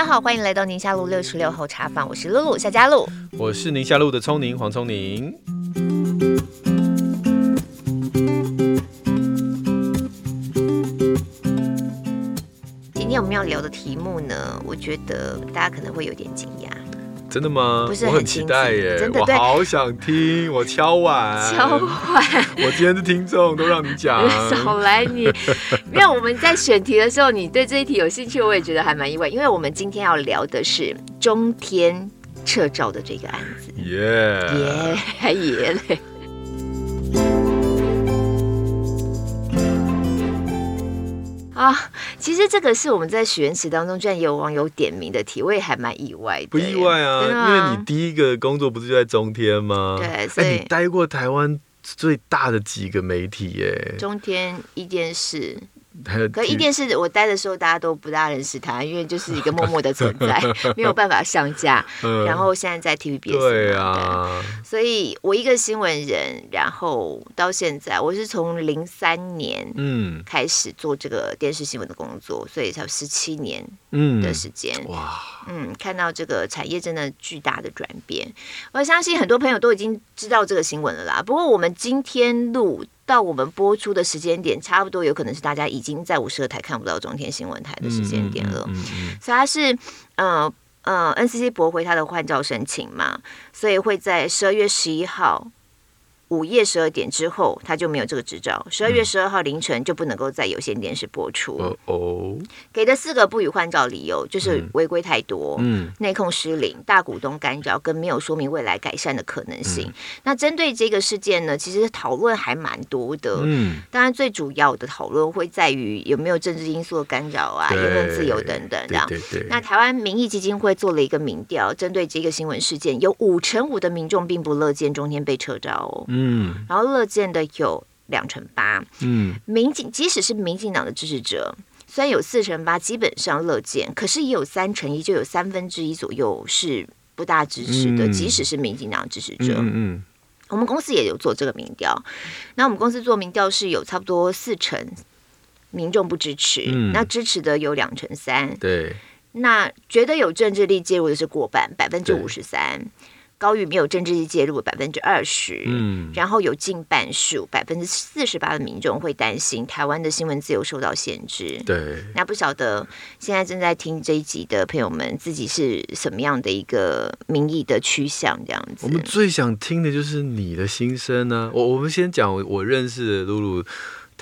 家好，欢迎来到宁夏路六十六号茶坊，我是露露夏佳露，我是宁夏路的聪宁黄聪宁。今天我们要聊的题目呢，我觉得大家可能会有点惊讶。真的吗？不是很，我很期待耶！真的，我好想听，我敲碗，敲碗。我今天的听众都让你讲，少来你。因为我们在选题的时候，你对这一题有兴趣，我也觉得还蛮意外。因为我们今天要聊的是中天撤照的这个案子。耶耶，耶嘞！啊，其实这个是我们在许愿池当中，居然也有网友点名的题，我也还蛮意外的。不意外啊，因为你第一个工作不是就在中天吗？对，所以、欸、你待过台湾最大的几个媒体耶，中天一电视。可一电视我待的时候，大家都不大认识他，因为就是一个默默的存在，没有办法上架。然后现在在 TVBS，对啊，所以我一个新闻人，然后到现在，我是从零三年嗯开始做这个电视新闻的工作，所以才有十七年嗯的时间哇嗯，看到这个产业真的巨大的转变，我相信很多朋友都已经知道这个新闻了啦。不过我们今天录。到我们播出的时间点，差不多有可能是大家已经在五十二台看不到中天新闻台的时间点了。嗯嗯嗯、所以他是，呃呃，NCC 驳回他的换照申请嘛，所以会在十二月十一号。午夜十二点之后，他就没有这个执照。十二月十二号凌晨就不能够在有线电视播出。哦哦，给的四个不予换照理由就是违规太多，嗯，内控失灵、大股东干扰跟没有说明未来改善的可能性。嗯、那针对这个事件呢，其实讨论还蛮多的。嗯，当然最主要的讨论会在于有没有政治因素的干扰啊、言论自由等等。这样，对对对。那台湾民意基金会做了一个民调，针对这个新闻事件，有五成五的民众并不乐见中天被撤照哦。嗯嗯，然后乐见的有两成八，嗯，民进即使是民进党的支持者，虽然有四成八基本上乐见，可是也有三成一，就有三分之一左右是不大支持的，嗯、即使是民进党支持者，嗯，嗯，我们公司也有做这个民调，那我们公司做民调是有差不多四成民众不支持，嗯、那支持的有两成三，对，那觉得有政治力介入的是过半，百分之五十三。高于没有政治力介入百分之二十，嗯，然后有近半数百分之四十八的民众会担心台湾的新闻自由受到限制。对，那不晓得现在正在听这一集的朋友们自己是什么样的一个民意的趋向？这样子，我们最想听的就是你的心声呢、啊。我我们先讲我认识的露露。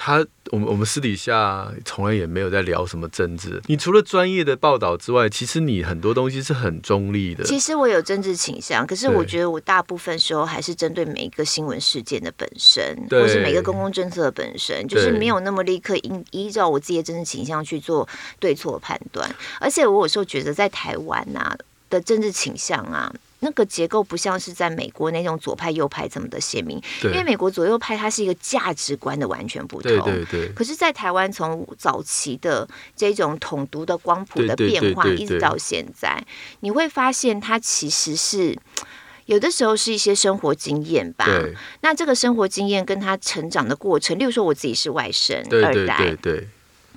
他，我们我们私底下从来也没有在聊什么政治。你除了专业的报道之外，其实你很多东西是很中立的。其实我有政治倾向，可是我觉得我大部分时候还是针对每一个新闻事件的本身，或是每个公共政策的本身，就是没有那么立刻依依照我自己的政治倾向去做对错判断。而且我有时候觉得在台湾啊的政治倾向啊。那个结构不像是在美国那种左派右派这么的鲜明，因为美国左右派它是一个价值观的完全不同。对对对。可是，在台湾从早期的这种统独的光谱的变化，一直到现在，你会发现它其实是有的时候是一些生活经验吧。那这个生活经验跟他成长的过程，例如说我自己是外省二代。对对对。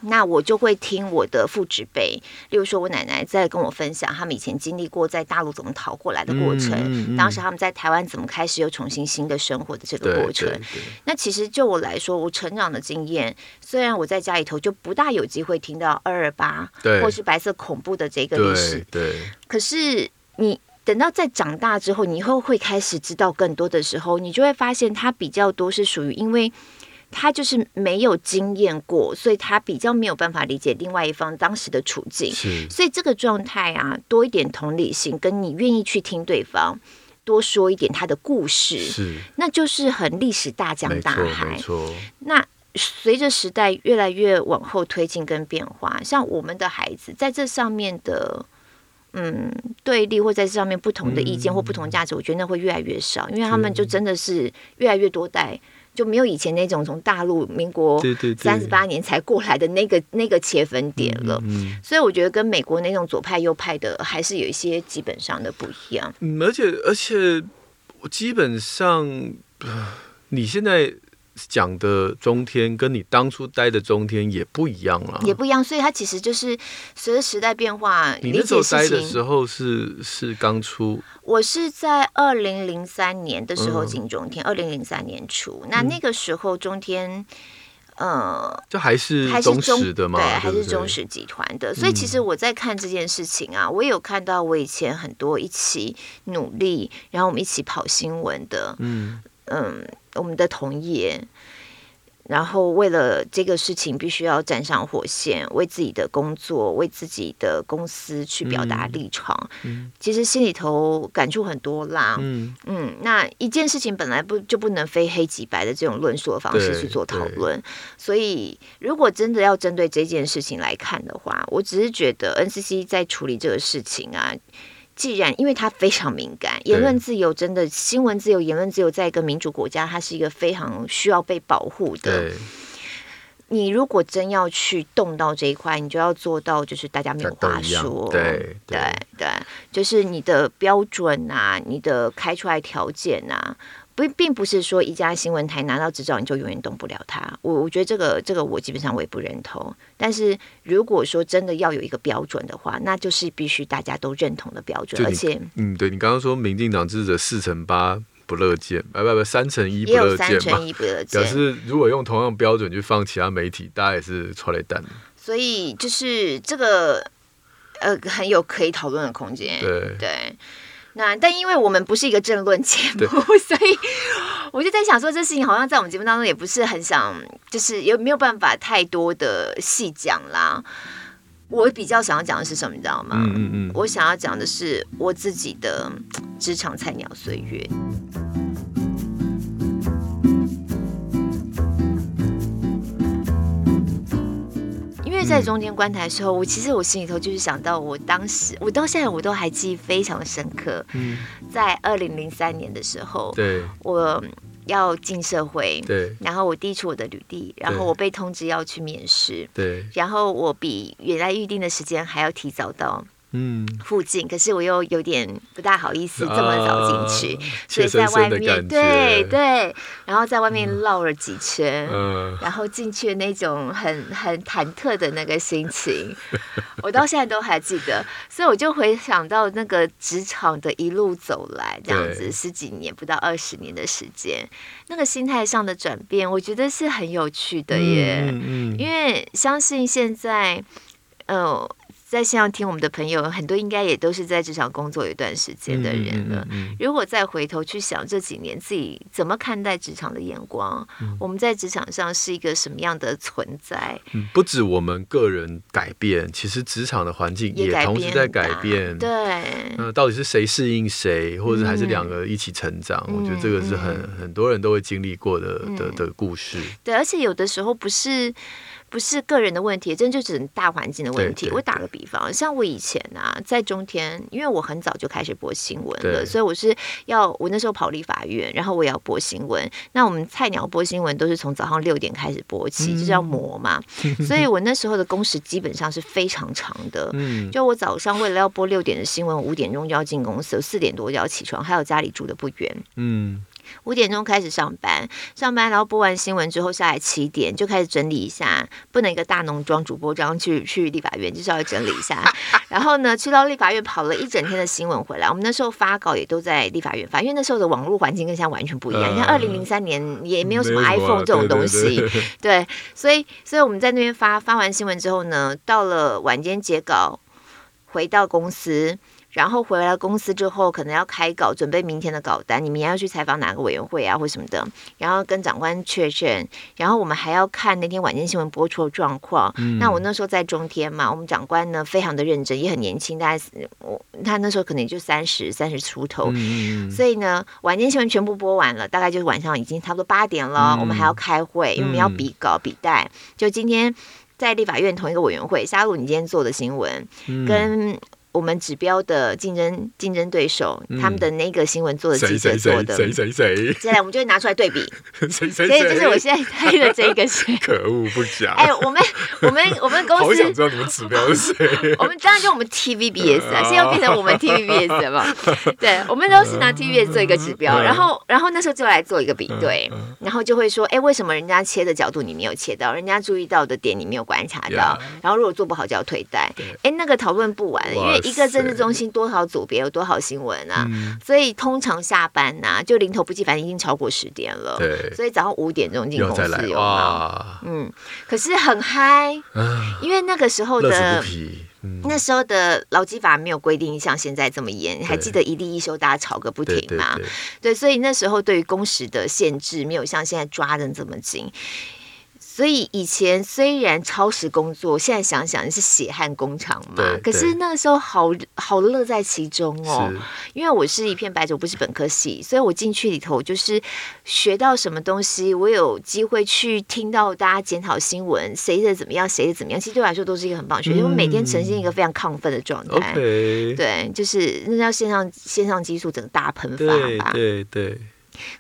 那我就会听我的父执辈，例如说我奶奶在跟我分享他们以前经历过在大陆怎么逃过来的过程，嗯嗯、当时他们在台湾怎么开始又重新新的生活的这个过程。那其实就我来说，我成长的经验，虽然我在家里头就不大有机会听到二二八，或是白色恐怖的这个历史，对，可是你等到在长大之后，你以后会开始知道更多的时候，你就会发现它比较多是属于因为。他就是没有经验过，所以他比较没有办法理解另外一方当时的处境。是，所以这个状态啊，多一点同理心，跟你愿意去听对方多说一点他的故事，是，那就是很历史大江大海。那随着时代越来越往后推进跟变化，像我们的孩子在这上面的嗯对立，或在这上面不同的意见或不同价值，我觉得那会越来越少，因为他们就真的是越来越多代。就没有以前那种从大陆民国三十八年才过来的那个 那个切分点了，所以我觉得跟美国那种左派右派的还是有一些基本上的不一样。嗯，而且而且，基本上你现在讲的中天跟你当初待的中天也不一样了，也不一样，所以它其实就是随着时代变化。你那时候待的时候是是刚出，我是在二零零三年的时候进中天，二零零三年初，那那个时候中天。呃，就还是中实的嘛？对，还是中实集团的。所以其实我在看这件事情啊，我也有看到我以前很多一起努力，然后我们一起跑新闻的，嗯嗯，我们的同业。然后为了这个事情，必须要站上火线，为自己的工作、为自己的公司去表达立场。嗯，其实心里头感触很多啦。嗯嗯，那一件事情本来不就不能非黑即白的这种论述的方式去做讨论。所以，如果真的要针对这件事情来看的话，我只是觉得 NCC 在处理这个事情啊。既然，因为它非常敏感，言论自由真的，新闻自由、言论自由，在一个民主国家，它是一个非常需要被保护的。你如果真要去动到这一块，你就要做到，就是大家没有话说。对对对，就是你的标准啊，你的开出来条件啊。不，并不是说一家新闻台拿到执照你就永远动不了它。我我觉得这个这个我基本上我也不认同。但是如果说真的要有一个标准的话，那就是必须大家都认同的标准。而且，嗯，对你刚刚说民进党支持者四成八不乐见，哎不不三成一不乐见，也有三成一不乐 见。表示如果用同样标准去放其他媒体，大家也是错雷蛋。所以就是这个呃很有可以讨论的空间。对对。那但因为我们不是一个政论节目，所以我就在想说，这事情好像在我们节目当中也不是很想，就是也没有办法太多的细讲啦。我比较想要讲的是什么，你知道吗？嗯嗯嗯，我想要讲的是我自己的职场菜鸟岁月。在中间关台的时候，我其实我心里头就是想到，我当时我到现在我都还记忆非常的深刻。嗯，在二零零三年的时候，对，我要进社会，对，然后我递出我的履历，然后我被通知要去面试，对，然后我比原来预定的时间还要提早到。嗯，附近，可是我又有点不大好意思这么早进去，啊、所以在外面，对对，然后在外面绕了几圈，嗯、然后进去的那种很很忐忑的那个心情，我到现在都还记得，所以我就回想到那个职场的一路走来，这样子十几年不到二十年的时间，那个心态上的转变，我觉得是很有趣的耶，嗯嗯、因为相信现在，呃。在线上听我们的朋友，很多应该也都是在职场工作一段时间的人了。嗯嗯嗯、如果再回头去想这几年自己怎么看待职场的眼光，嗯、我们在职场上是一个什么样的存在？嗯、不止我们个人改变，其实职场的环境也同时在改变。对，那到底是谁适应谁，或者还是两个一起成长？嗯、我觉得这个是很、嗯、很多人都会经历过的的的故事。对，而且有的时候不是。不是个人的问题，真的就只能大环境的问题。我打个比方，像我以前啊，在中天，因为我很早就开始播新闻了，所以我是要我那时候跑立法院，然后我也要播新闻。那我们菜鸟播新闻都是从早上六点开始播起，嗯、就是要磨嘛。所以我那时候的工时基本上是非常长的。嗯，就我早上为了要播六点的新闻，五点钟就要进公司，四点多就要起床，还有家里住的不远。嗯。五点钟开始上班，上班然后播完新闻之后下来七点就开始整理一下，不能一个大浓妆主播这样去去立法院，就稍微整理一下。然后呢，去到立法院跑了一整天的新闻回来。我们那时候发稿也都在立法院发，因为那时候的网络环境跟现在完全不一样。你看二零零三年也没有什么 iPhone 这种东西，对，对，对，对，所以所以我们在那边发发完新闻之后呢，到了晚间截稿，回到公司。然后回来公司之后，可能要开稿，准备明天的稿单。你们也要去采访哪个委员会啊，或什么的。然后跟长官确认。然后我们还要看那天晚间新闻播出的状况。嗯、那我那时候在中天嘛，我们长官呢非常的认真，也很年轻，大概我他那时候可能也就三十三十出头。嗯、所以呢，晚间新闻全部播完了，大概就是晚上已经差不多八点了。嗯、我们还要开会，因为我们要比稿比带。就今天在立法院同一个委员会，沙鹿，你今天做的新闻、嗯、跟。我们指标的竞争竞争对手，他们的那个新闻做的记者做的，谁谁谁，接下来我们就会拿出来对比，谁谁谁，所以就是我现在推的这个谁，可恶不讲。哎，我们我们我们公司，好想知道你们指标是谁。我们当然就我们 TVBS 啊，现在要变成我们 TVBS 了嘛？对，我们都是拿 TVBS 做一个指标，然后然后那时候就来做一个比对，然后就会说，哎，为什么人家切的角度你没有切到，人家注意到的点你没有观察到，然后如果做不好就要退代，哎，那个讨论不完，因为一个政治中心多少组别有多少新闻啊，嗯、所以通常下班呐、啊，就零头不计，反正已经超过十点了。对，所以早上五点钟进公司有吗？嗯，可是很嗨，啊、因为那个时候的、嗯、那时候的劳基法没有规定像现在这么严，对还记得一例一休大家吵个不停吗？对，对，对，对，所以那时候对于工时的限制没有像现在抓的这么紧。所以以前虽然超时工作，现在想想是血汗工厂嘛。可是那个时候好好乐在其中哦。因为我是一片白纸，我不是本科系，所以我进去里头就是学到什么东西，我有机会去听到大家检讨新闻，谁的怎么样，谁的怎么样。其实对我来说都是一个很棒的学习，因为、嗯、每天呈现一个非常亢奋的状态。Okay 对，就是那叫线上线上激素整个大喷发吧。对对。对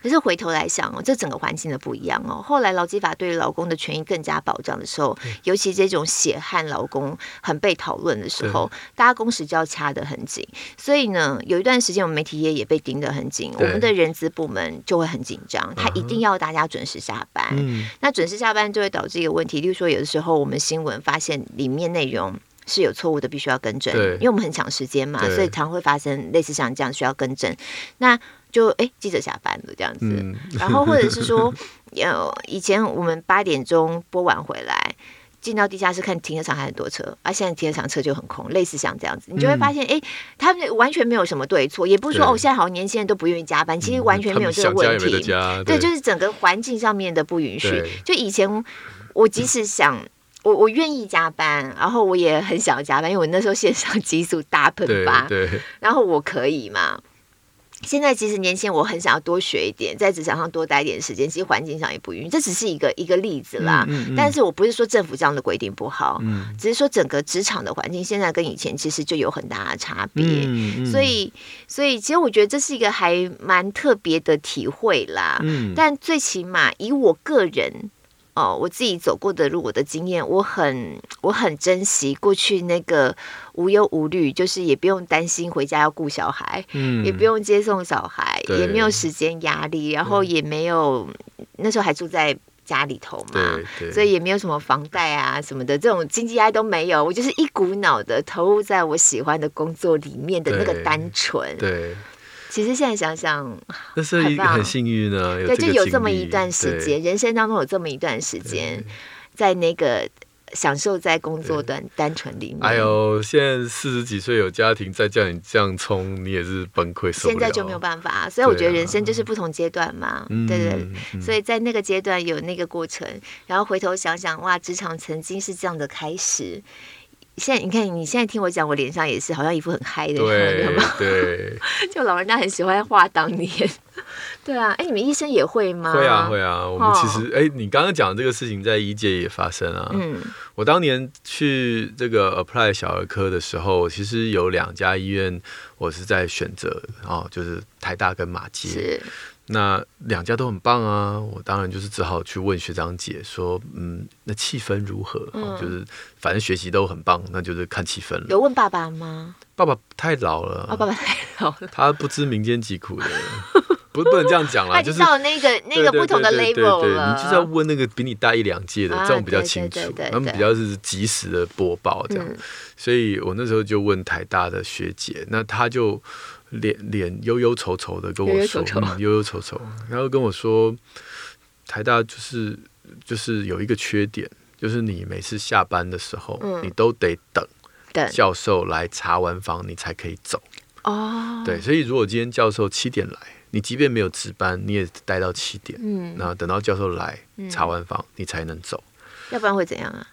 可是回头来想哦，这整个环境的不一样哦。后来劳基法对于劳工的权益更加保障的时候，尤其这种血汗劳工很被讨论的时候，大家工时就要掐得很紧。所以呢，有一段时间我们媒体业也被盯得很紧，我们的人资部门就会很紧张，他一定要大家准时下班。嗯、那准时下班就会导致一个问题，例如说有的时候我们新闻发现里面内容是有错误的，必须要更正，因为我们很抢时间嘛，所以常会发生类似像这样需要更正。那就哎，记者下班了这样子，嗯、然后或者是说，有以前我们八点钟播完回来，进到地下室看停车场还很多车，而、啊、现在停车场车就很空，类似像这样子，你就会发现，哎、嗯，他们完全没有什么对错，也不是说哦，现在好像年轻人都不愿意加班，其实完全没有这个问题，对，对，就是整个环境上面的不允许。就以前我即使想，嗯、我我愿意加班，然后我也很想要加班，因为我那时候线上激素大喷发，对。然后我可以嘛。现在其实年轻，我很想要多学一点，在职场上多待一点时间。其实环境上也不允许，这只是一个一个例子啦。嗯嗯嗯、但是我不是说政府这样的规定不好，嗯、只是说整个职场的环境现在跟以前其实就有很大的差别。所以，所以其实我觉得这是一个还蛮特别的体会啦。嗯、但最起码以我个人。哦，我自己走过的路，我的经验，我很我很珍惜过去那个无忧无虑，就是也不用担心回家要顾小孩，嗯，也不用接送小孩，也没有时间压力，然后也没有、嗯、那时候还住在家里头嘛，所以也没有什么房贷啊什么的，这种经济压力都没有，我就是一股脑的投入在我喜欢的工作里面的那个单纯，对。对其实现在想想，那是一个很幸运的，对，就有这么一段时间，人生当中有这么一段时间，在那个享受在工作的单纯里面。哎呦，现在四十几岁有家庭，再叫你这样冲，你也是崩溃。现在就没有办法，所以我觉得人生就是不同阶段嘛，对对。所以在那个阶段有那个过程，然后回头想想，哇，职场曾经是这样的开始。现在你看，你现在听我讲，我脸上也是好像一副很嗨的样子，对 就老人家很喜欢画当年。对啊，哎，你们医生也会吗？会啊，会啊。我们其实，哎、哦，你刚刚讲的这个事情在医界也发生啊。嗯，我当年去这个 apply 小儿科的时候，其实有两家医院，我是在选择哦，就是台大跟马街。是。那两家都很棒啊，我当然就是只好去问学长姐说，嗯，那气氛如何？嗯、就是反正学习都很棒，那就是看气氛了。有问爸爸吗？爸爸太老了，哦、爸爸太老了，他不知民间疾苦的，不不能这样讲啦，就是到那个那个不同的 level 了。你就是要问那个比你大一两届的，啊、这种比较清楚，对对对对，他们比较是及时的播报这样。嗯、所以我那时候就问台大的学姐，那他就。脸脸忧忧愁愁的跟我说，忧忧愁愁，然后跟我说，台大就是就是有一个缺点，就是你每次下班的时候，嗯、你都得等教授来查完房，你才可以走。哦，对，所以如果今天教授七点来，你即便没有值班，你也待到七点。嗯，然后等到教授来查完房，你才能走。要不然会怎样啊？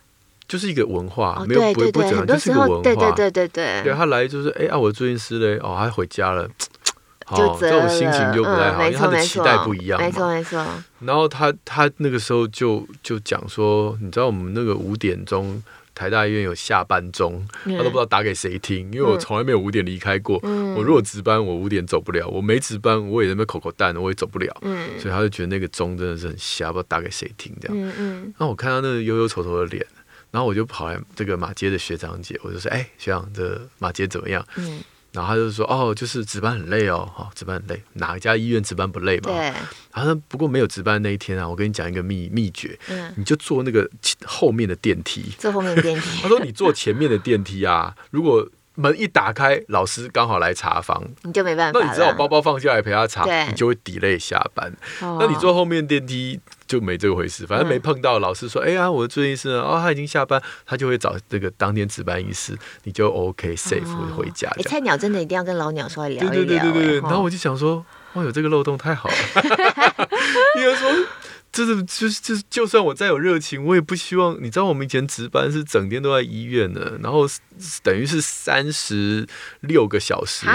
就是一个文化，没有不会不怎样，就是一个文化。对对对对对。对他来就是，哎啊，我的住院师嘞，哦，他回家了，好，这种心情就不太好，因为他的期待不一样嘛。没错没错。然后他他那个时候就就讲说，你知道我们那个五点钟台大医院有下班钟，他都不知道打给谁听，因为我从来没有五点离开过。我如果值班，我五点走不了；我没值班，我也在那边口口蛋，我也走不了。所以他就觉得那个钟真的是很瞎，不知道打给谁听这样。嗯那我看到那个忧忧愁愁的脸，然后我就跑来这个马街的学长姐，我就说：“哎，学长，这马街怎么样？”然后他就说：“哦，就是值班很累哦，哦，值班很累。哪一家医院值班不累嘛？”对。然后不过没有值班那一天啊，我跟你讲一个秘秘诀，嗯，你就坐那个后面的电梯，坐后面的电梯。他说：“你坐前面的电梯啊，如果门一打开，老师刚好来查房，你就没办法。那你只好包包放下来陪他查，你就会 delay 下班。那你坐后面电梯。”就没这个回事，反正没碰到。老师说：“哎呀，我的住院医师？哦，他已经下班，他就会找这个当天值班医师，你就 OK safe 回家。”菜鸟真的一定要跟老鸟稍微聊一聊。对对对对对。然后我就想说，哇，有这个漏洞太好了。因为说，就是就是就是，就算我再有热情，我也不希望。你知道，我们以前值班是整天都在医院的，然后等于是三十六个小时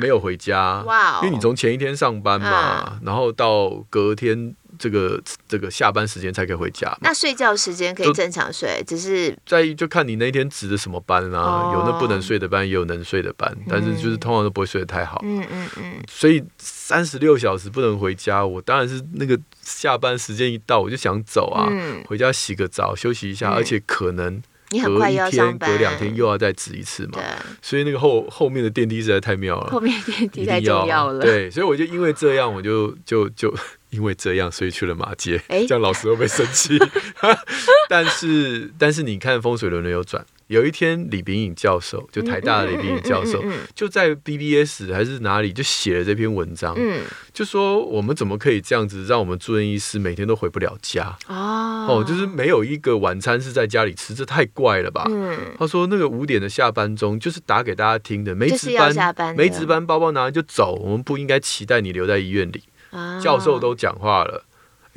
没有回家。哇！因为你从前一天上班嘛，然后到隔天。这个这个下班时间才可以回家。那睡觉时间可以正常睡，只是在意就看你那天值的什么班啊，哦、有那不能睡的班，也有能睡的班，嗯、但是就是通常都不会睡得太好。嗯嗯嗯。所以三十六小时不能回家，我当然是那个下班时间一到我就想走啊，嗯、回家洗个澡休息一下，嗯、而且可能隔一天隔两天又要再值一次嘛。所以那个后后面的电梯实在太妙了，后面电梯太重要了。对，所以我就因为这样，我就就就。因为这样，所以去了马街。欸、这样老师会不会生气？但是，但是你看风水轮流转。有一天，李炳颖教授，就台大的李炳颖教授，就在 BBS 还是哪里，就写了这篇文章，嗯、就说我们怎么可以这样子，让我们住院医师每天都回不了家？哦，哦，就是没有一个晚餐是在家里吃，这太怪了吧？嗯、他说那个五点的下班钟就是打给大家听的，没值班，没值班，包包拿来就走，我们不应该期待你留在医院里。教授都讲话了，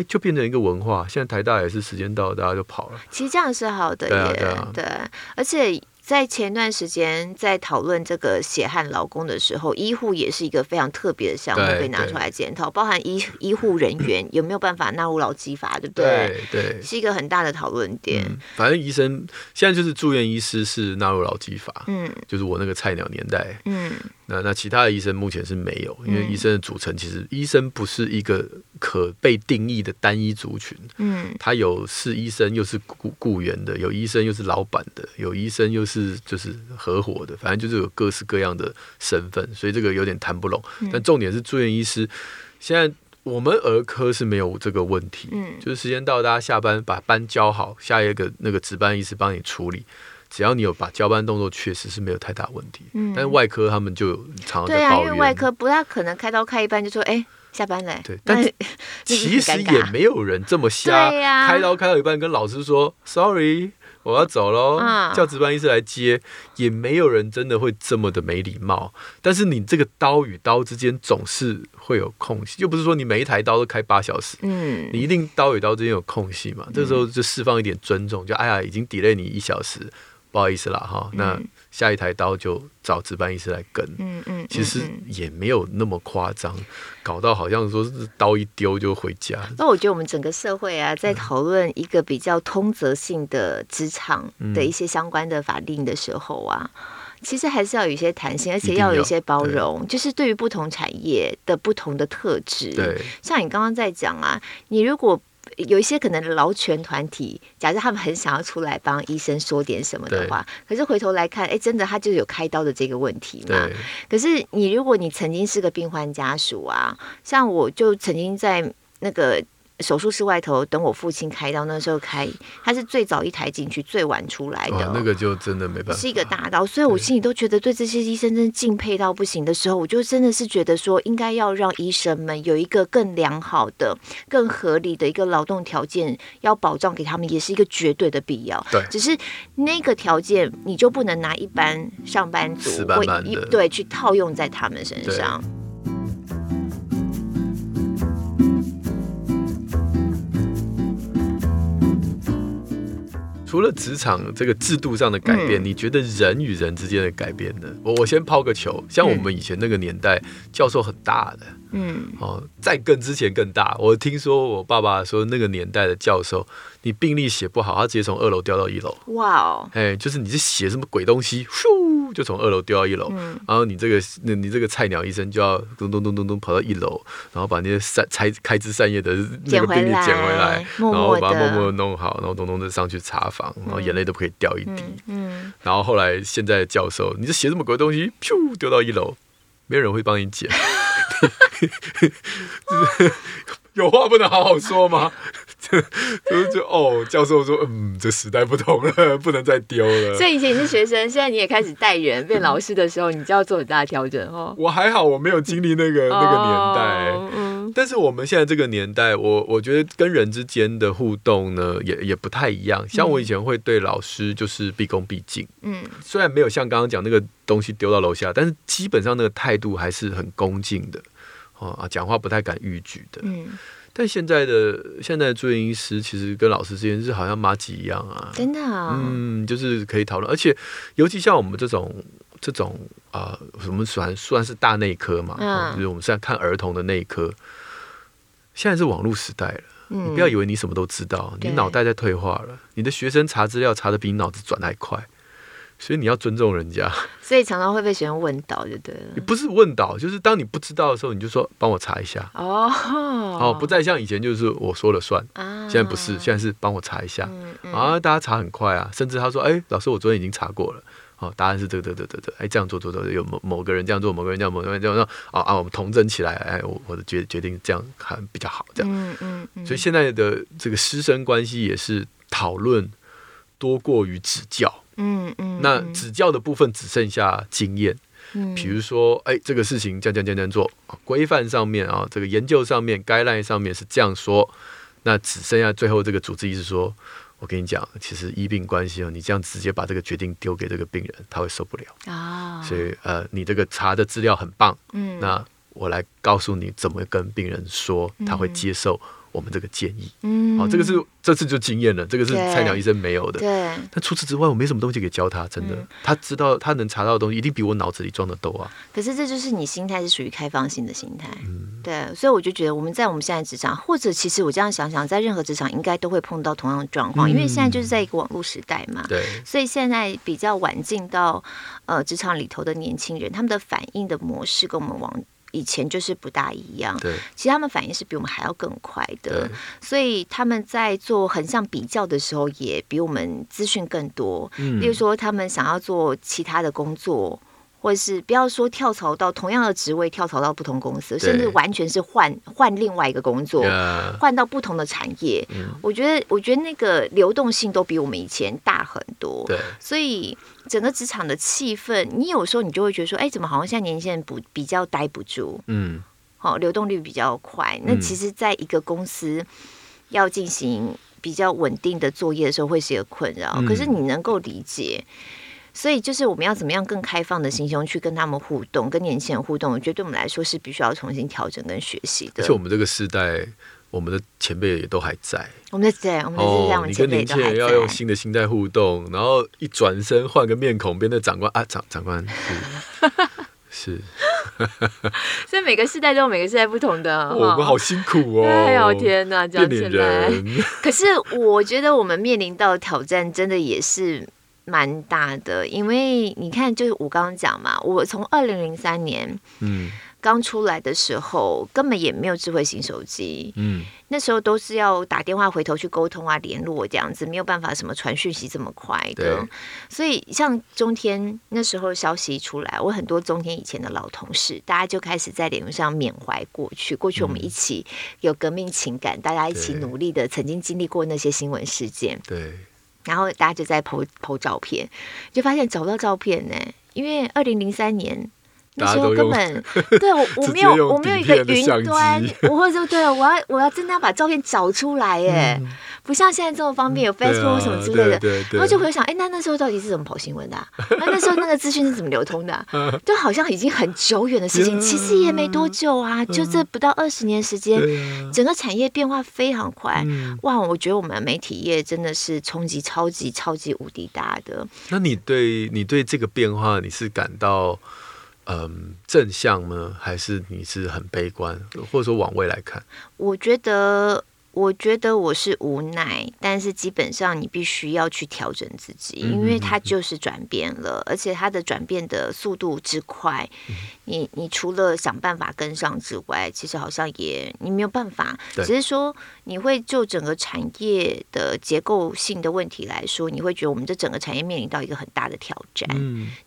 哎，就变成一个文化。现在台大也是时间到了，大家就跑了。其实这样是好的耶，对啊，对啊，对，而且。在前段时间，在讨论这个血汗劳工的时候，医护也是一个非常特别的项目，被拿出来检讨，包含医医护人员有没有办法纳入劳基法，对不对？对，对是一个很大的讨论点。嗯、反正医生现在就是住院医师是纳入劳基法，嗯，就是我那个菜鸟年代，嗯，那那其他的医生目前是没有，因为医生的组成其实医生不是一个可被定义的单一族群，嗯，他有是医生又是雇雇员的，有医生又是老板的，有医生又是。是就是合伙的，反正就是有各式各样的身份，所以这个有点谈不拢。但重点是住院医师，现在我们儿科是没有这个问题，嗯，就是时间到，大家下班把班交好，下一个那个值班医师帮你处理，只要你有把交班动作，确实是没有太大问题。嗯，但是外科他们就常常在抱怨，对啊，因为外科不大可能开刀开一半就说，哎，下班了。对，但 其实也没有人这么瞎，开刀开到一半跟老师说，sorry。我要走喽，叫值班医师来接，也没有人真的会这么的没礼貌。但是你这个刀与刀之间总是会有空隙，又不是说你每一台刀都开八小时，嗯，你一定刀与刀之间有空隙嘛。这时候就释放一点尊重，就哎呀，已经 delay 你一小时，不好意思啦哈，那。下一台刀就找值班医师来跟，嗯嗯，其实也没有那么夸张，搞到好像说是刀一丢就回家。那我觉得我们整个社会啊，在讨论一个比较通则性的职场的一些相关的法令的时候啊，其实还是要有一些弹性，而且要有一些包容，就是对于不同产业的不同的特质。对，像你刚刚在讲啊，你如果。有一些可能劳权团体，假设他们很想要出来帮医生说点什么的话，可是回头来看，哎，真的他就有开刀的这个问题嘛？可是你如果你曾经是个病患家属啊，像我就曾经在那个。手术室外头等我父亲开刀，那时候开，他是最早一台进去，最晚出来的。那个就真的没办法，是一个大刀，所以我心里都觉得对这些医生真的敬佩到不行的时候，我就真的是觉得说，应该要让医生们有一个更良好的、更合理的一个劳动条件，要保障给他们，也是一个绝对的必要。对，只是那个条件，你就不能拿一般上班族或一对去套用在他们身上。除了职场这个制度上的改变，嗯、你觉得人与人之间的改变呢？我我先抛个球，像我们以前那个年代，嗯、教授很大的，嗯，哦，在更之前更大。我听说我爸爸说那个年代的教授，你病历写不好，他直接从二楼掉到一楼。哇哦！哎，就是你是写什么鬼东西，咻就从二楼掉到一楼。嗯，然后你这个你这个菜鸟医生就要咚咚咚咚咚跑到一楼，然后把那些散拆开枝散叶的那个病历捡回来，然后把它默默的弄好，然后咚咚的上去查房，然后眼泪都不可以掉一滴。嗯，然后后来现在的教授，你这写什么鬼东西，咻丢到一楼，没有人会帮你剪。有话不能好好说吗？就就哦，教授说，嗯，这时代不同了，不能再丢了。所以以前你是学生，现在你也开始带人变老师的时候，你就要做很大的调整哦。我还好，我没有经历那个 那个年代。哦嗯、但是我们现在这个年代，我我觉得跟人之间的互动呢，也也不太一样。像我以前会对老师就是毕恭毕敬，嗯，虽然没有像刚刚讲那个东西丢到楼下，但是基本上那个态度还是很恭敬的。哦啊，讲话不太敢逾矩的。嗯，但现在的现在的住院医师其实跟老师之间是好像麻吉一样啊，真的啊。嗯，就是可以讨论，而且尤其像我们这种这种啊，我们算算是大内科嘛，嗯，就是我们现在看儿童的内科。现在是网络时代了，嗯，你不要以为你什么都知道，你脑袋在退化了，你的学生查资料查的比你脑子转还快。所以你要尊重人家，所以常常会被学生问倒，就对了。你不是问倒，就是当你不知道的时候，你就说帮我查一下。哦，哦，不再像以前就是我说了算，啊、现在不是，现在是帮我查一下。嗯嗯、啊，大家查很快啊，甚至他说，哎、欸，老师，我昨天已经查过了。哦，答案是这个，这个，这个，哎，这样做，做，做，有某某个人这样做，某个人这样，某个人这样做，啊啊，我们同整起来，哎，我我的决决定这样看比较好，这样。嗯嗯嗯、所以现在的这个师生关系也是讨论多过于指教。嗯嗯，那指教的部分只剩下经验，嗯，比如说，哎，这个事情这样这样这样做，规范上面啊，这个研究上面，guideline 上面是这样说，那只剩下最后这个主治医师说，我跟你讲，其实医病关系哦，你这样直接把这个决定丢给这个病人，他会受不了。啊，所以呃，你这个查的资料很棒，嗯，那我来告诉你怎么跟病人说，他会接受。我们这个建议，嗯，好，这个是这次就经验了，这个是菜鸟医生没有的，对。但除此之外，我没什么东西可以教他，真的。嗯、他知道他能查到的东西，一定比我脑子里装的多啊。可是这就是你心态是属于开放性的心态，嗯，对。所以我就觉得我们在我们现在职场，或者其实我这样想想，在任何职场应该都会碰到同样的状况，嗯、因为现在就是在一个网络时代嘛，对。所以现在比较晚进到呃职场里头的年轻人，他们的反应的模式跟我们往。以前就是不大一样，对，其实他们反应是比我们还要更快的，所以他们在做横向比较的时候，也比我们资讯更多。嗯，例如说他们想要做其他的工作。或者是不要说跳槽到同样的职位，跳槽到不同公司，甚至完全是换换另外一个工作，换.到不同的产业。嗯、我觉得，我觉得那个流动性都比我们以前大很多。对，所以整个职场的气氛，你有时候你就会觉得说，哎，怎么好像现在年轻人不比较待不住？嗯，好，流动率比较快。那其实，在一个公司要进行比较稳定的作业的时候，会是一个困扰。嗯、可是你能够理解。所以就是我们要怎么样更开放的心胸去跟他们互动，跟年轻人互动，我觉得对我们来说是必须要重新调整跟学习的。而且我们这个时代，我们的前辈也都还在。我们的对，我们的这样，你跟年轻人要用新的心态互动，然后一转身换个面孔，变成长官啊，长长官是 是。所以每个时代都有每个时代不同的，我们好辛苦哦！哎呦天哪，讲起来。可是我觉得我们面临到的挑战，真的也是。蛮大的，因为你看，就是我刚刚讲嘛，我从二零零三年，嗯，刚出来的时候，根本也没有智慧型手机，嗯，那时候都是要打电话回头去沟通啊、联络这样子，没有办法什么传讯息这么快的。所以像中天那时候消息一出来，我很多中天以前的老同事，大家就开始在脸书上缅怀过去，过去我们一起有革命情感，嗯、大家一起努力的，曾经经历过那些新闻事件，对。然后大家就在拍拍照片，就发现找不到照片呢，因为二零零三年那时候根本 对我我没有我没有一个云端，我会说对，我要我要真的要把照片找出来耶。嗯不像现在这么方便，有 Facebook 什么之类的，然后就回想，哎，那那时候到底是怎么跑新闻的？那那时候那个资讯是怎么流通的？就好像已经很久远的事情，其实也没多久啊，就这不到二十年时间，整个产业变化非常快。哇，我觉得我们媒体业真的是冲击超级超级无敌大的。那你对你对这个变化，你是感到？嗯正向呢，还是你是很悲观，或者说往未来看？我觉得。我觉得我是无奈，但是基本上你必须要去调整自己，因为它就是转变了，而且它的转变的速度之快，你你除了想办法跟上之外，其实好像也你没有办法，只是说你会就整个产业的结构性的问题来说，你会觉得我们这整个产业面临到一个很大的挑战。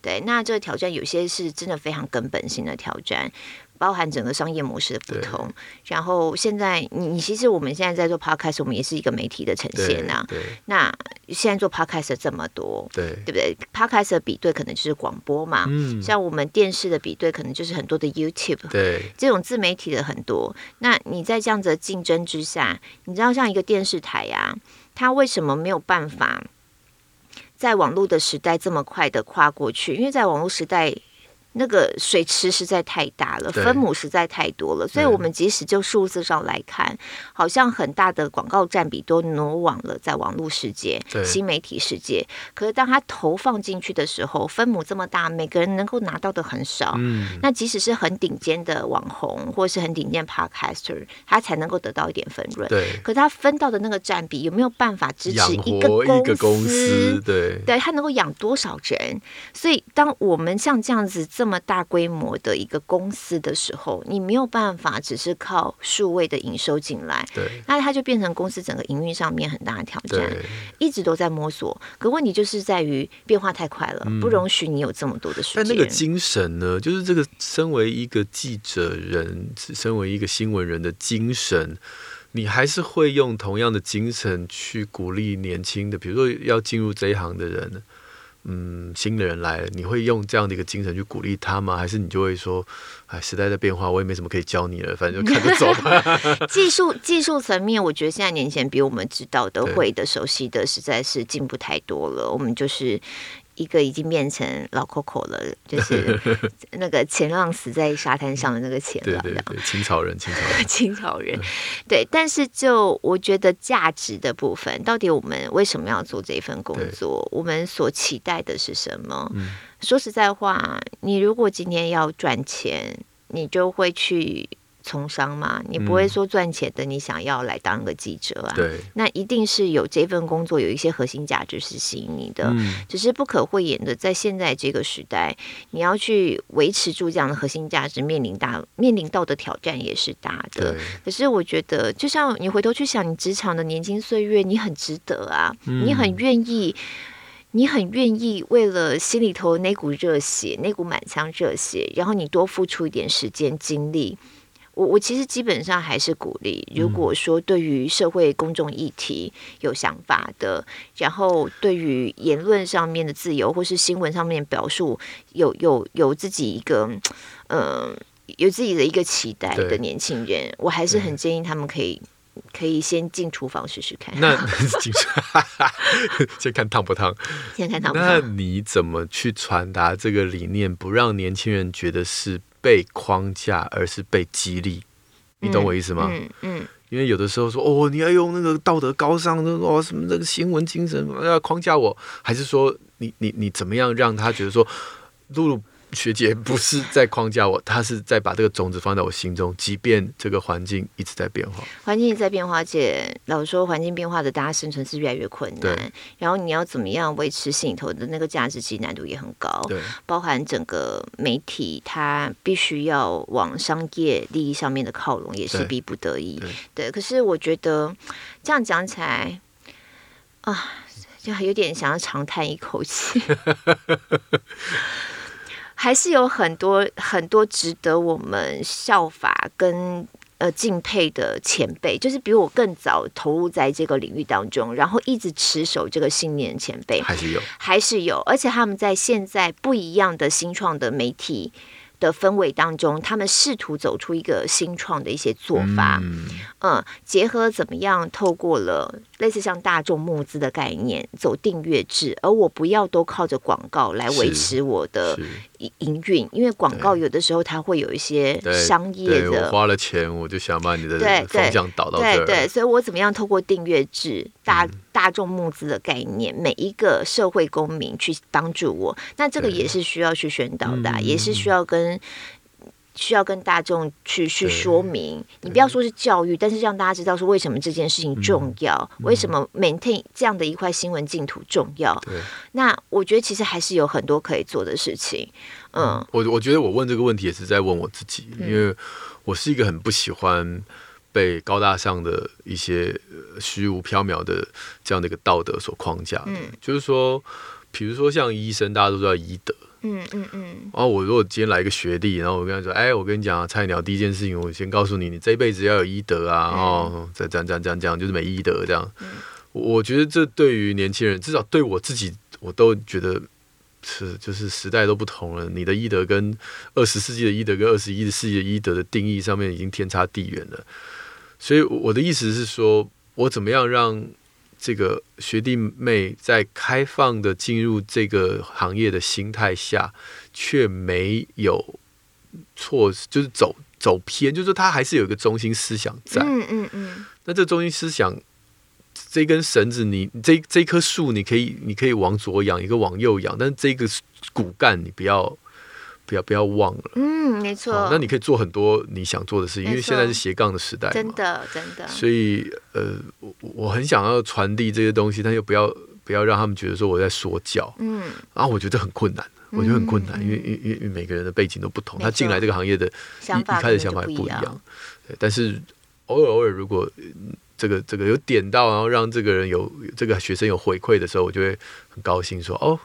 对，那这个挑战有些是真的非常根本性的挑战。包含整个商业模式的不同，然后现在你你其实我们现在在做 podcast，我们也是一个媒体的呈现呐。那现在做 podcast 这么多，对对不对？podcast 的比对可能就是广播嘛，嗯，像我们电视的比对可能就是很多的 YouTube，对，这种自媒体的很多。那你在这样子的竞争之下，你知道像一个电视台呀、啊，它为什么没有办法在网络的时代这么快的跨过去？因为在网络时代。那个水池实在太大了，分母实在太多了，所以我们即使就数字上来看，好像很大的广告占比都挪往了在网络世界、新媒体世界。可是当他投放进去的时候，分母这么大，每个人能够拿到的很少。嗯，那即使是很顶尖的网红，或是很顶尖 Podcaster，他才能够得到一点分润。对，可是他分到的那个占比有没有办法支持一个公司？一个公司对，对他能够养多少人？所以当我们像这样子这这么大规模的一个公司的时候，你没有办法只是靠数位的营收进来，对，那它就变成公司整个营运上面很大的挑战，一直都在摸索。可问题就是在于变化太快了，嗯、不容许你有这么多的时间。但那个精神呢？就是这个身为一个记者人，身为一个新闻人的精神，你还是会用同样的精神去鼓励年轻的，比如说要进入这一行的人。嗯，新的人来了，你会用这样的一个精神去鼓励他吗？还是你就会说，哎，时代在变化，我也没什么可以教你了，反正就看着走吧。技术技术层面，我觉得现在年轻人比我们知道的、会的、熟悉的，实在是进步太多了。我们就是。一个已经变成老 Coco 了，就是 那个前浪死在沙滩上的那个前浪，对对对，清朝人，清朝人，清朝人，对。但是就我觉得价值的部分，到底我们为什么要做这份工作？我们所期待的是什么？嗯，说实在话，你如果今天要赚钱，你就会去。从商嘛，你不会说赚钱的，你想要来当个记者啊？对，那一定是有这份工作有一些核心价值是吸引你的。嗯，只是不可讳言的，在现在这个时代，你要去维持住这样的核心价值，面临大面临到的挑战也是大的。可是我觉得，就像你回头去想，你职场的年轻岁月，你很值得啊，嗯，你很愿意，你很愿意为了心里头那股热血，那股满腔热血，然后你多付出一点时间精力。我我其实基本上还是鼓励，如果说对于社会公众议题有想法的，嗯、然后对于言论上面的自由或是新闻上面表述有有有自己一个嗯、呃、有自己的一个期待的年轻人，我还是很建议他们可以可以先进厨房试试看。那 先看烫不烫，先看烫不烫。那你怎么去传达这个理念，不让年轻人觉得是？被框架，而是被激励，你懂我意思吗？嗯嗯，嗯，因为有的时候说哦，你要用那个道德高尚的哦，什么那个新闻精神要框架我，还是说你你你怎么样让他觉得说露露？学姐不是在框架我，她是在把这个种子放在我心中，即便这个环境一直在变化。环境一直在变化，而且老实说，环境变化的，大家生存是越来越困难。然后你要怎么样维持心里头的那个价值，其实难度也很高。对，包含整个媒体，它必须要往商业利益上面的靠拢，也是逼不得已。对，对，可是我觉得这样讲起来啊，就有点想要长叹一口气。还是有很多很多值得我们效法跟呃敬佩的前辈，就是比我更早投入在这个领域当中，然后一直持守这个信念前辈，还是有，还是有，而且他们在现在不一样的新创的媒体的氛围当中，他们试图走出一个新创的一些做法，嗯，嗯，结合怎么样透过了类似像大众募资的概念，走订阅制，而我不要都靠着广告来维持我的营运，因为广告有的时候它会有一些商业的。我花了钱，我就想把你的方向导到这儿。对对，所以我怎么样透过订阅制、大大众募资的概念，每一个社会公民去帮助我，那这个也是需要去宣导的，也是需要跟。需要跟大众去去说明，你不要说是教育，但是让大家知道说为什么这件事情重要，嗯、为什么 maintain 这样的一块新闻净土重要。那我觉得其实还是有很多可以做的事情。嗯，我我觉得我问这个问题也是在问我自己，因为我是一个很不喜欢被高大上的一些虚无缥缈的这样的一个道德所框架。嗯，就是说，比如说像医生，大家都知道医德。嗯嗯嗯，然后我如果今天来一个学弟，然后我跟他说，哎，我跟你讲啊，菜鸟第一件事情，我先告诉你，你这辈子要有医德啊，哦，再这样这样这样这样，就是没医德这样。我觉得这对于年轻人，至少对我自己，我都觉得是就是时代都不同了。你的医德跟二十世纪的医德跟二十一世纪的医德的定义上面已经天差地远了。所以我的意思是说，我怎么样让这个学弟妹在开放的进入这个行业的心态下，却没有错，就是走走偏，就是说他还是有一个中心思想在。嗯嗯嗯。那这中心思想，这根绳子你，你这这棵树，你可以你可以往左仰，一个往右仰，但是这个骨干你不要。不要不要忘了，嗯，没错、哦。那你可以做很多你想做的事情，因为现在是斜杠的时代，真的真的。所以呃，我我很想要传递这些东西，但又不要不要让他们觉得说我在说教，嗯。然后我觉得很困难，我觉得很困难，因为因因为每个人的背景都不同，他进来这个行业的一一开始想法也不一样。对，但是偶尔偶尔如果这个这个有点到，然后让这个人有这个学生有回馈的时候，我就会很高兴说哦。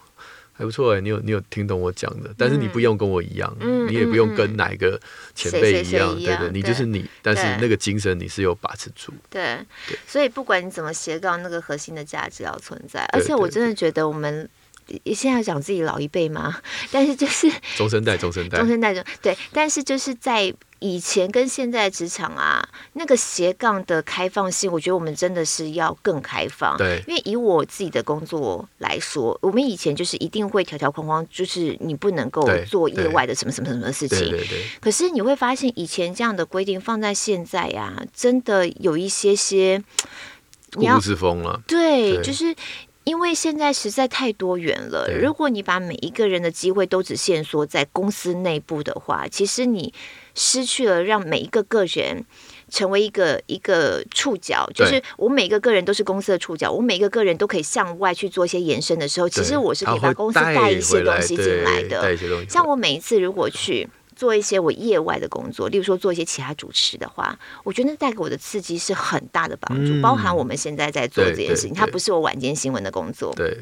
还不错哎，你有你有听懂我讲的，但是你不用跟我一样，嗯、你也不用跟哪一个前辈一样，对对，你就是你，但是那个精神你是有把持住。对，对所以不管你怎么斜杠，那个核心的价值要存在。而且我真的觉得我们现在讲自己老一辈嘛，但是就是中生代，中生代，中生代，对，但是就是在。以前跟现在职场啊，那个斜杠的开放性，我觉得我们真的是要更开放。对，因为以我自己的工作来说，我们以前就是一定会条条框框，就是你不能够做业外的什么什么什么事情。对对对。可是你会发现，以前这样的规定放在现在呀、啊，真的有一些些固步自封了。对，就是。因为现在实在太多元了，如果你把每一个人的机会都只限缩在公司内部的话，其实你失去了让每一个个人成为一个一个触角。就是我每一个个人都是公司的触角，我每一个个人都可以向外去做一些延伸的时候，其实我是可以把公司带一些东西进来的。像我每一次如果去。做一些我业外的工作，例如说做一些其他主持的话，我觉得那带给我的刺激是很大的帮助。嗯、包含我们现在在做这件事情，它不是我晚间新闻的工作。对，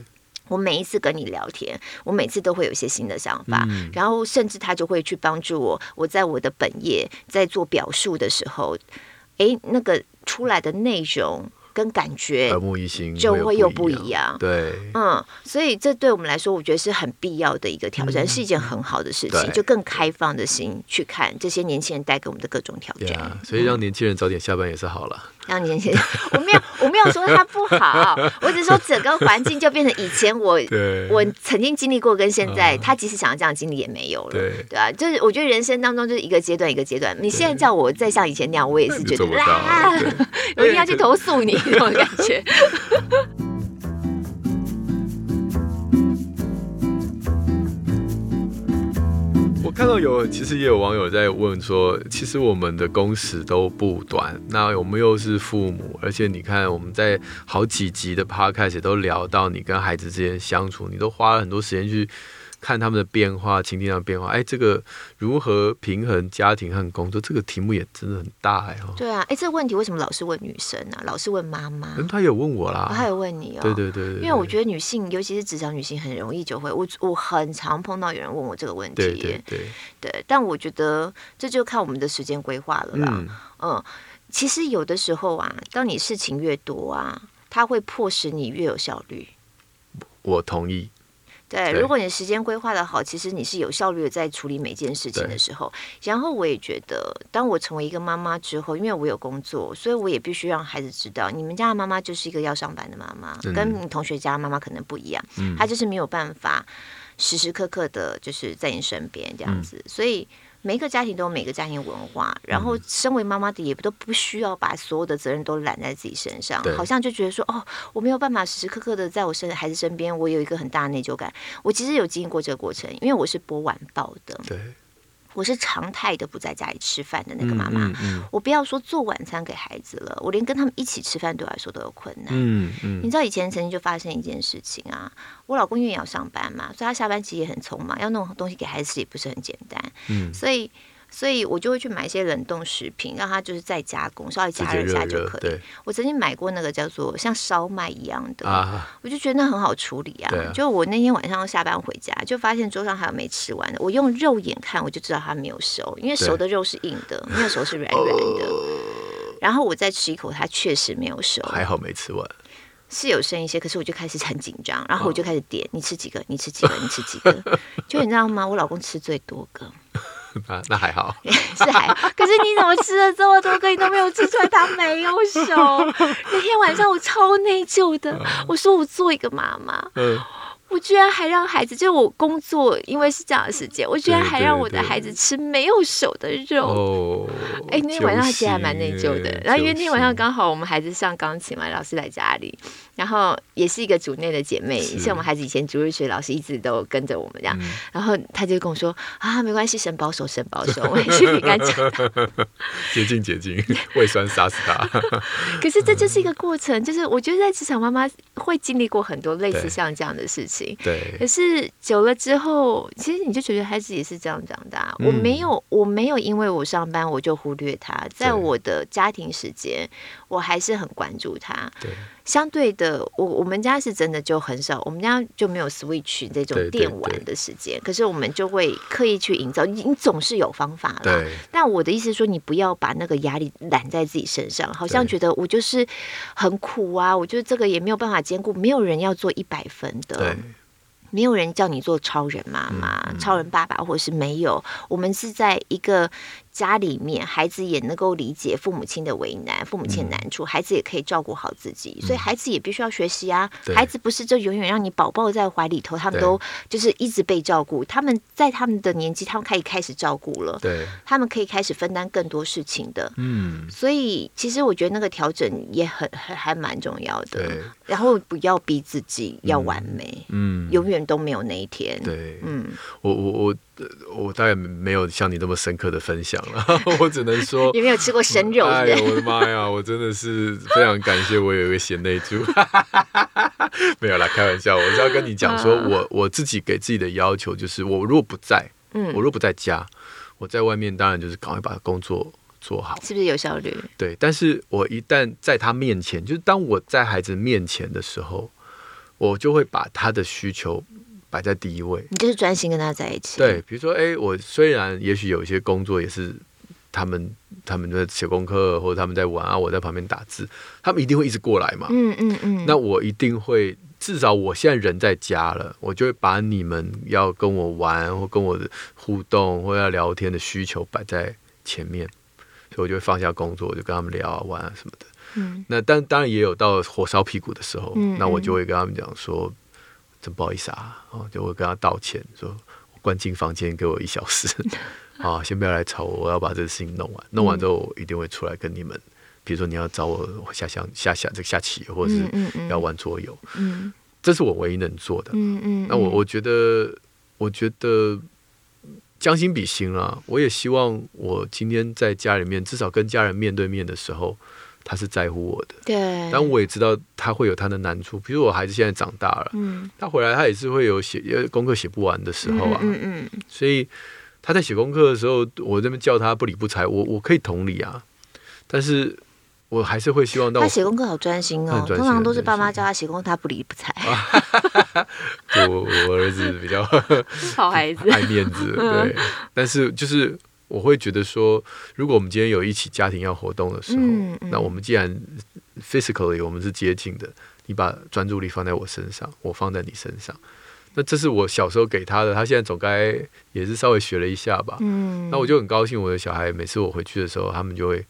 我每一次跟你聊天，我每次都会有一些新的想法，嗯、然后甚至他就会去帮助我。我在我的本业在做表述的时候，哎，那个出来的内容。跟感觉耳目一新，就会又不一样。对，嗯，所以这对我们来说，我觉得是很必要的一个挑战，是一件很好的事情。就更开放的心去看这些年轻人带给我们的各种挑战。所以让年轻人早点下班也是好了。让你先写，我没有，我没有说他不好，我只是说整个环境就变成以前我我曾经经历过，跟现在他即使想要这样经历也没有了。对，对啊，就是我觉得人生当中就是一个阶段一个阶段。你现在叫我再像以前那样，我也是觉得啊，我一定要去投诉你。那种感觉。看到有，其实也有网友在问说，其实我们的工时都不短，那我们又是父母，而且你看我们在好几集的 podcast 都聊到你跟孩子之间相处，你都花了很多时间去。看他们的变化，情境上的变化，哎，这个如何平衡家庭和工作，这个题目也真的很大哎哦。对啊，哎，这个问题为什么老是问女生呢？老是问妈妈。嗯他有问我啦，他有问你哦。对对对，对，因为我觉得女性，尤其是职场女性，很容易就会我我很常碰到有人问我这个问题。对对对，对。但我觉得这就看我们的时间规划了啦。嗯，嗯，其实有的时候啊，当你事情越多啊，它会迫使你越有效率。我同意。对，如果你时间规划的好，其实你是有效率的在处理每件事情的时候。然后我也觉得，当我成为一个妈妈之后，因为我有工作，所以我也必须让孩子知道，你们家的妈妈就是一个要上班的妈妈，嗯、跟你同学家的妈妈可能不一样。嗯，她就是没有办法时时刻刻的，就是在你身边这样子，嗯、所以。每一个家庭都有每个家庭文化，然后身为妈妈的也不都不需要把所有的责任都揽在自己身上，好像就觉得说哦，我没有办法时时刻刻的在我身孩子身边，我有一个很大的内疚感。我其实有经历过这个过程，因为我是播晚报的。对。我是常态的不在家里吃饭的那个妈妈，嗯嗯嗯、我不要说做晚餐给孩子了，我连跟他们一起吃饭对我来说都有困难。嗯嗯、你知道以前曾经就发生一件事情啊，我老公因为要上班嘛，所以他下班其实也很匆忙，要弄东西给孩子吃也不是很简单。嗯、所以。所以我就会去买一些冷冻食品，让它就是再加工，稍微加热一下就可以。我曾经买过那个叫做像烧麦一样的，啊、我就觉得那很好处理啊。啊就我那天晚上下班回家，就发现桌上还有没吃完的。我用肉眼看，我就知道它没有熟，因为熟的肉是硬的，没有熟是软软的。然后我再吃一口，它确实没有熟，还好没吃完，是有剩一些。可是我就开始很紧张，然后我就开始点，你吃几个？你吃几个？你吃几个？就你知道吗？我老公吃最多个。啊，那还好，是还好。可是你怎么吃了这么多个，你都没有吃出来它没有熟？那天晚上我超内疚的，我说我做一个妈妈。嗯我居然还让孩子，就我工作，因为是这样的时间，我居然还让我的孩子吃没有熟的肉。哎，那天晚上其实还蛮内疚的。然后因为那天晚上刚好我们孩子上钢琴嘛，老师在家里，然后也是一个组内的姐妹，像我们孩子以前主日学老师一直都跟着我们这样。然后他就跟我说啊，没关系，神保守，神保守，我也是你刚讲的。捷径，捷径，胃酸杀死他。可是这就是一个过程，就是我觉得在职场妈妈会经历过很多类似像这样的事情。对，可是久了之后，其实你就觉得孩子也是这样长大。嗯、我没有，我没有因为我上班我就忽略他，在我的家庭时间，我还是很关注他。对。相对的，我我们家是真的就很少，我们家就没有 Switch 这种电玩的时间。可是我们就会刻意去营造，你你总是有方法啦。对但我的意思是说，你不要把那个压力揽在自己身上，好像觉得我就是很苦啊，我觉得这个也没有办法兼顾。没有人要做一百分的，没有人叫你做超人妈妈、嗯嗯、超人爸爸，或者是没有。我们是在一个。家里面，孩子也能够理解父母亲的为难，父母亲的难处，嗯、孩子也可以照顾好自己，嗯、所以孩子也必须要学习啊。对孩子不是就永远让你宝宝在怀里头，他们都就是一直被照顾。他们在他们的年纪，他们可以开始照顾了，对，他们可以开始分担更多事情的。嗯，所以其实我觉得那个调整也很还还蛮重要的。对然后不要逼自己要完美，嗯，永远都没有那一天。对，嗯，我我我。我大概没有像你那么深刻的分享了，我只能说你没有吃过生肉。哎呀，我的妈呀，我真的是非常感谢我有一个贤内助。没有啦，开玩笑，我是要跟你讲说，我我自己给自己的要求就是，我如果不在，嗯，我如果不在家，我在外面当然就是赶快把工作做好，是不是有效率？对，但是我一旦在他面前，就是当我在孩子面前的时候，我就会把他的需求。摆在第一位，你就是专心跟他在一起。对，比如说，哎，我虽然也许有一些工作也是他们他们在写功课或者他们在玩啊，我在旁边打字，他们一定会一直过来嘛。嗯嗯嗯。嗯嗯，那我一定会，至少我现在人在家了，我就会把你们要跟我玩或跟我的互动或要聊天的需求摆在前面，所以我就会放下工作，我就跟他们聊啊玩啊什么的。嗯。那但当然也有到火烧屁股的时候，嗯嗯，那我就会跟他们讲说。真不好意思啊，哦，就我跟他道歉，说关进房间给我一小时，啊，先不要来吵我，我要把这个事情弄完，弄完之后我一定会出来跟你们，比如说你要找我下象下下这个下棋，或者是要玩桌游，嗯，这是我唯一能做的，嗯嗯，那我我觉得，我觉得将心比心啊，我也希望我今天在家里面，至少跟家人面对面的时候。他是在乎我的，对，但我也知道他会有他的难处。比如我孩子现在长大了，嗯，他回来他也是会有写功课写不完的时候啊，嗯嗯，嗯，所以他在写功课的时候，我这边叫他不理不睬，我我可以同理啊，但是我还是会希望到他写功课好专心哦，通常都是爸妈叫他写功课，他不理不睬。我我儿子比较好孩子，爱面子，对，但是就是。我会觉得说，如果我们今天有一起家庭要活动的时候，嗯嗯、那我们既然 physically 我们是接近的，你把专注力放在我身上，我放在你身上，那这是我小时候给他的，他现在总该也是稍微学了一下吧。嗯，那我就很高兴，我的小孩每次我回去的时候，他们就会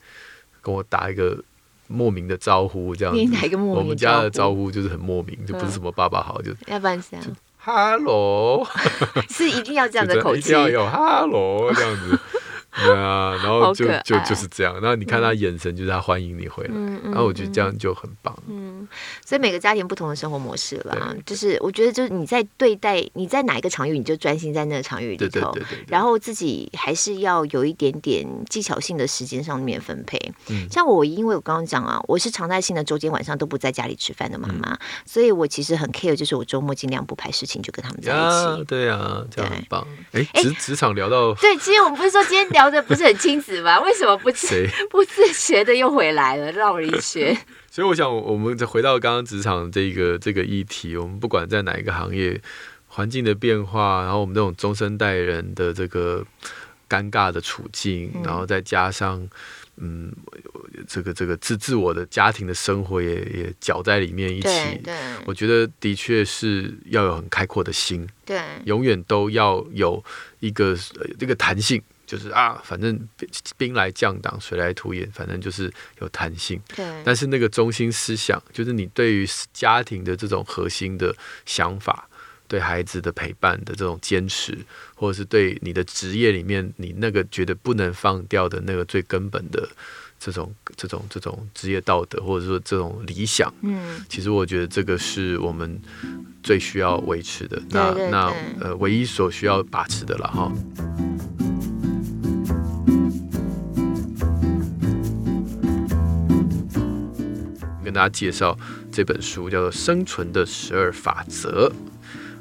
跟我打一个莫名的招呼，这样子。我们家的招呼就是很莫名，就不是什么爸爸好，就要不然这样。Hello，是一定要这样的口气，一定要有 Hello 这样子。对啊，然后就就就是这样。然后你看他眼神，就是他欢迎你回来。然后我觉得这样就很棒。嗯，所以每个家庭不同的生活模式啦。就是我觉得，就是你在对待你在哪一个场域，你就专心在那个场域里头。对对对对对，然后自己还是要有一点点技巧性的时间上面分配。嗯、像我，因为我刚刚讲啊，我是常态性的周间晚上都不在家里吃饭的妈妈，嗯、所以我其实很 care，就是我周末尽量不排事情，就跟他们在一起。对啊，这样很棒。哎，职职场聊到对，其实我们不是说今天聊。这不是很亲子吗？为什么不自 不自觉的又回来了，绕了一圈？所以我想，我们再回到刚刚职场这个这个议题，我们不管在哪一个行业，环境的变化，然后我们这种中生代人的这个尴尬的处境，嗯、然后再加上嗯，这个这个自自我的家庭的生活也也搅在里面一起。对，我觉得的确是要有很开阔的心，对，永远都要有一个这个弹性。就是啊，反正兵来将挡，水来土掩，反正就是有弹性。对。但是那个中心思想，就是你对于家庭的这种核心的想法，对孩子的陪伴的这种坚持，或者是对你的职业里面你那个觉得不能放掉的那个最根本的这种这种这种职业道德，或者说这种理想。嗯。其实我觉得这个是我们最需要维持的。那对对对，那呃，唯一所需要把持的了哈。大家介绍这本书，叫做《生存的十二法则》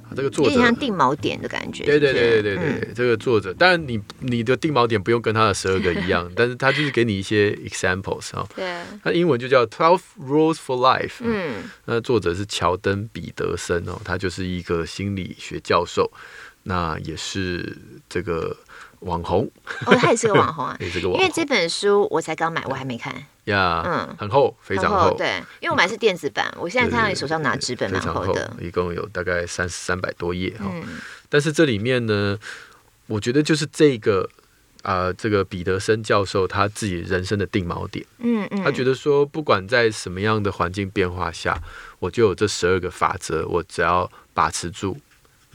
啊，这个作者有点像定锚点的感觉。对对对对对对，嗯、这个作者，当然你你的定锚点不用跟他的十二个一样，但是他就是给你一些 examples 啊。对。他英文就叫 Twelve Rules for Life。嗯。那作者是乔登·彼得森哦，他就是一个心理学教授，那也是这个网红。哦，他也是个网红啊。也是个网红。因为这本书我才刚买，我还没看。呀，嗯，很厚，非常厚，对，因为我买的是电子版，我现在看到你手上拿纸本蛮厚的，一共有大概三三百多页哈。但是这里面呢，我觉得就是这个啊，这个彼得森教授他自己人生的定锚点，嗯嗯，他觉得说，不管在什么样的环境变化下，我就有这十二个法则，我只要把持住，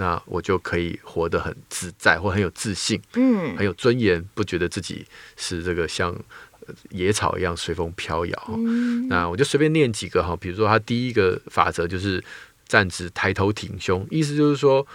那我就可以活得很自在，或很有自信，嗯，很有尊严，不觉得自己是这个像。野草一样随风飘摇。嗯、那我就随便念几个哈，比如说他第一个法则就是站直抬头挺胸，意思就是说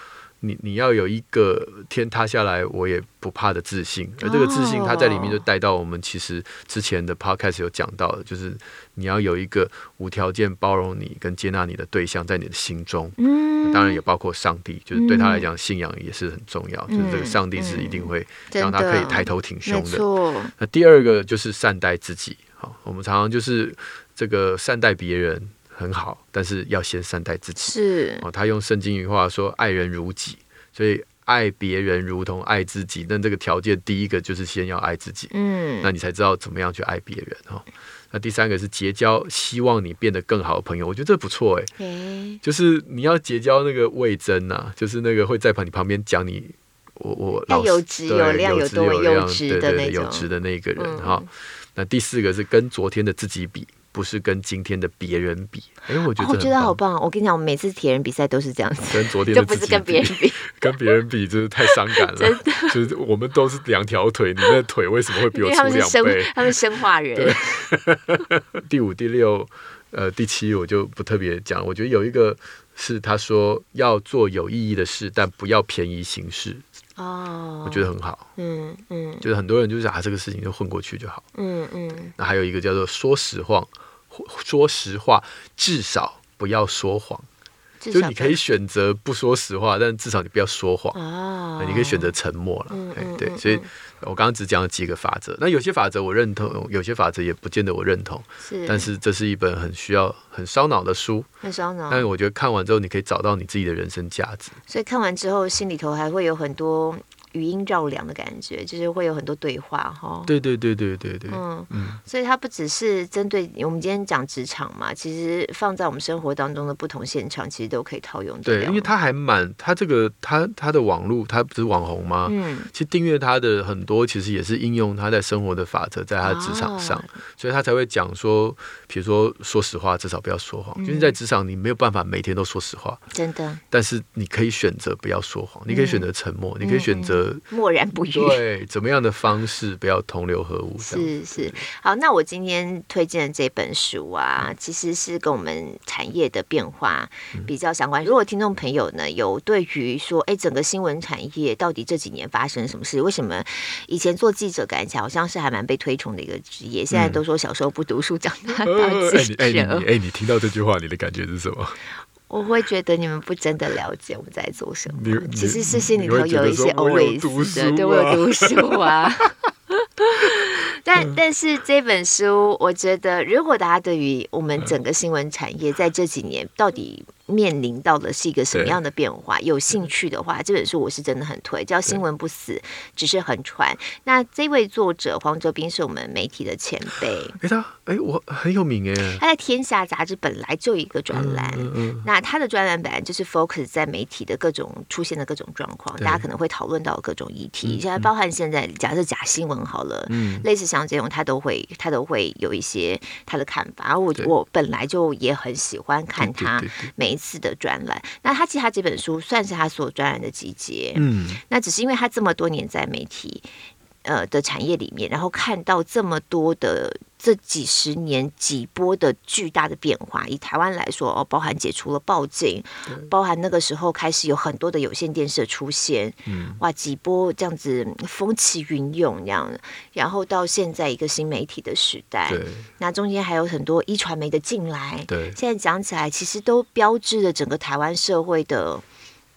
你你要有一个天塌下来我也不怕的自信，而这个自信它在里面就带到我们其实之前的 podcast 有讲到的，就是你要有一个无条件包容你跟接纳你的对象在你的心中，嗯，当然也包括上帝，就是对他来讲信仰也是很重要，嗯、就是这个上帝是一定会让他可以抬头挺胸的。的那第二个就是善待自己，好，我们常常就是这个善待别人。很好，但是要先善待自己。是哦，他用圣经语话说：“爱人如己。”所以爱别人如同爱自己。那这个条件，第一个就是先要爱自己。嗯，那你才知道怎么样去爱别人哈。那第三个是结交希望你变得更好的朋友，我觉得这不错哎。欸、就是你要结交那个魏征呐，就是那个会在旁你旁边讲你我我老有质有量有多有质的那种有质的那个人哈。嗯、那第四个是跟昨天的自己比。不是跟今天的别人比，哎，我觉得我觉得好棒。我跟你讲，我每次铁人比赛都是这样子，跟昨天的 就不是跟别人比，跟别人比 真是太伤感了。真的，就是我们都是两条腿，你那腿为什么会比我粗两倍？他们生化人。第五、第六、呃、第七，我就不特别讲。我觉得有一个是他说要做有意义的事，但不要便宜行事。哦，我觉得很好。嗯嗯，嗯就是很多人就是啊，这个事情就混过去就好。嗯嗯。嗯那还有一个叫做说实话。说实话，至少不要说谎。就你可以选择不说实话，但至少你不要说谎。哦，你可以选择沉默了。嗯嗯、对，所以我刚刚只讲了几个法则。那有些法则我认同，有些法则也不见得我认同。是，但是这是一本很需要、很烧脑的书。很烧脑。但是我觉得看完之后，你可以找到你自己的人生价值。所以看完之后，心里头还会有很多。语音绕梁的感觉，就是会有很多对话哈。对对对对对对。嗯嗯，所以它不只是针对我们今天讲职场嘛，其实放在我们生活当中的不同现场，其实都可以套用。对，因为它还蛮，它这个它它的网络，它不是网红吗？嗯，其实订阅它的很多，其实也是应用他在生活的法则，在他的职场上，哦、所以他才会讲说，比如说说实话，至少不要说谎。嗯、就是在职场，你没有办法每天都说实话，真的。但是你可以选择不要说谎，你可以选择沉默，嗯、你可以选择默然不语。对，怎么样的方式不要同流合污？是是。好，那我今天推荐的这本书啊，其实是跟我们产业的变化比较相关。如果听众朋友呢，有对于说，哎，整个新闻产业到底这几年发生什么事？为什么以前做记者感觉好像是还蛮被推崇的一个职业？现在都说小时候不读书，长大当记者。哎，你哎，你听到这句话，你的感觉是什么？我会觉得你们不真的了解我们在做什么。其实是心里头有一些 always 的，对，我有读书啊。但但是这本书，我觉得如果大家对于我们整个新闻产业在这几年到底面临到的是一个什么样的变化？有兴趣的话，这本书我是真的很推，叫《新闻不死，只是很传》。那这位作者黄哲斌是我们媒体的前辈。哎，他哎，我很有名哎。他在《天下》杂志本来就有一个专栏，嗯嗯、那他的专栏本来就是 focus 在媒体的各种出现的各种状况，大家可能会讨论到各种议题。现在包含现在假设假新闻好了，嗯、类似像这种，他都会他都会有一些他的看法。然后我我本来就也很喜欢看他每。次的专栏，那他其实他这本书算是他所有专栏的集结，嗯，那只是因为他这么多年在媒体呃的产业里面，然后看到这么多的。这几十年几波的巨大的变化，以台湾来说哦，包含解除了报警，包含那个时候开始有很多的有线电视的出现，嗯，哇，几波这样子风起云涌这样，然后到现在一个新媒体的时代，对，那中间还有很多一传媒的进来，对，现在讲起来其实都标志着整个台湾社会的。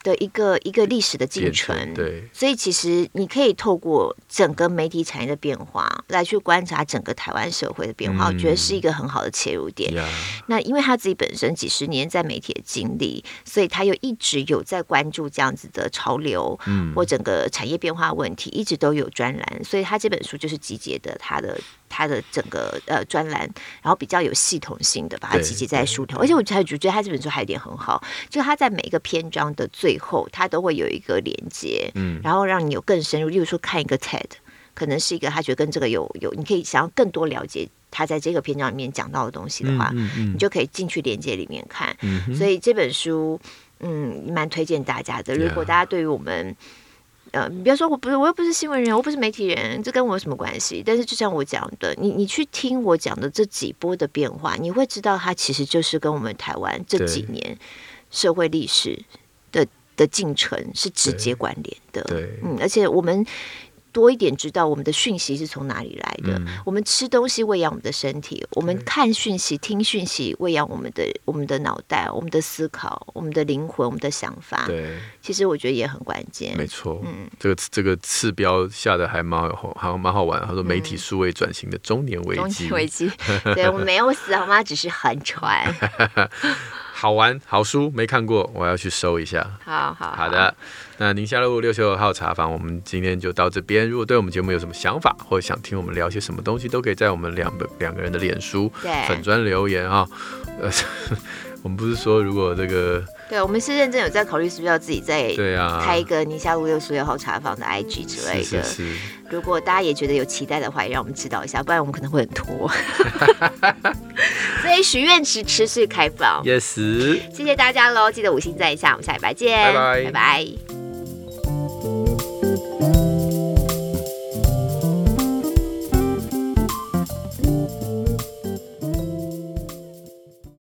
的一个一个历史的进程，对，所以其实你可以透过整个媒体产业的变化来去观察整个台湾社会的变化，嗯、我觉得是一个很好的切入点。Yeah. 那因为他自己本身几十年在媒体的经历，所以他又一直有在关注这样子的潮流，嗯，或整个产业变化问题，一直都有专栏，所以他这本书就是集结的他的。他的整个呃专栏，然后比较有系统性的把它集结在书头，而且我还觉得他这本书还有一点很好，就他在每一个篇章的最后，他都会有一个连接，嗯，然后让你有更深入，例如说看一个 TED，可能是一个他觉得跟这个有有，你可以想要更多了解他在这个篇章里面讲到的东西的话，嗯嗯。嗯、你就可以进去连接里面看，嗯、所以这本书嗯蛮推荐大家的，如果大家对于我们。呃，你不要说我不是，我又不是新闻人，我不是媒体人，这跟我有什么关系？但是就像我讲的，你你去听我讲的这几波的变化，你会知道它其实就是跟我们台湾这几年社会历史的的进程是直接关联的。对，嗯，而且我们。多一点知道我们的讯息是从哪里来的。嗯、我们吃东西喂养我们的身体，我们看讯息、听讯息喂养我们的我们的脑袋、我们的思考、我们的灵魂、我们的想法。对，其实我觉得也很关键。没错，嗯，这个这个次标下的还蛮好，还蛮好玩。他说媒体数位转型的中年危机，中年危机。对，我没有死好吗？只是横传。好玩好书没看过，我要去搜一下。好好好的，那宁夏路六十二号茶坊，我们今天就到这边。如果对我们节目有什么想法，或者想听我们聊些什么东西，都可以在我们两个两个人的脸书粉砖留言啊。呃，我们不是说如果这个。对，我们是认真有在考虑，是不是要自己再开一个宁夏路六十六号茶坊的 IG 之类的。是是是，如果大家也觉得有期待的话，也让我们知道一下，不然我们可能会很拖。所以许愿池持续开放。Yes。谢谢大家喽，记得五星赞一下，我们下礼拜见。拜拜。拜拜。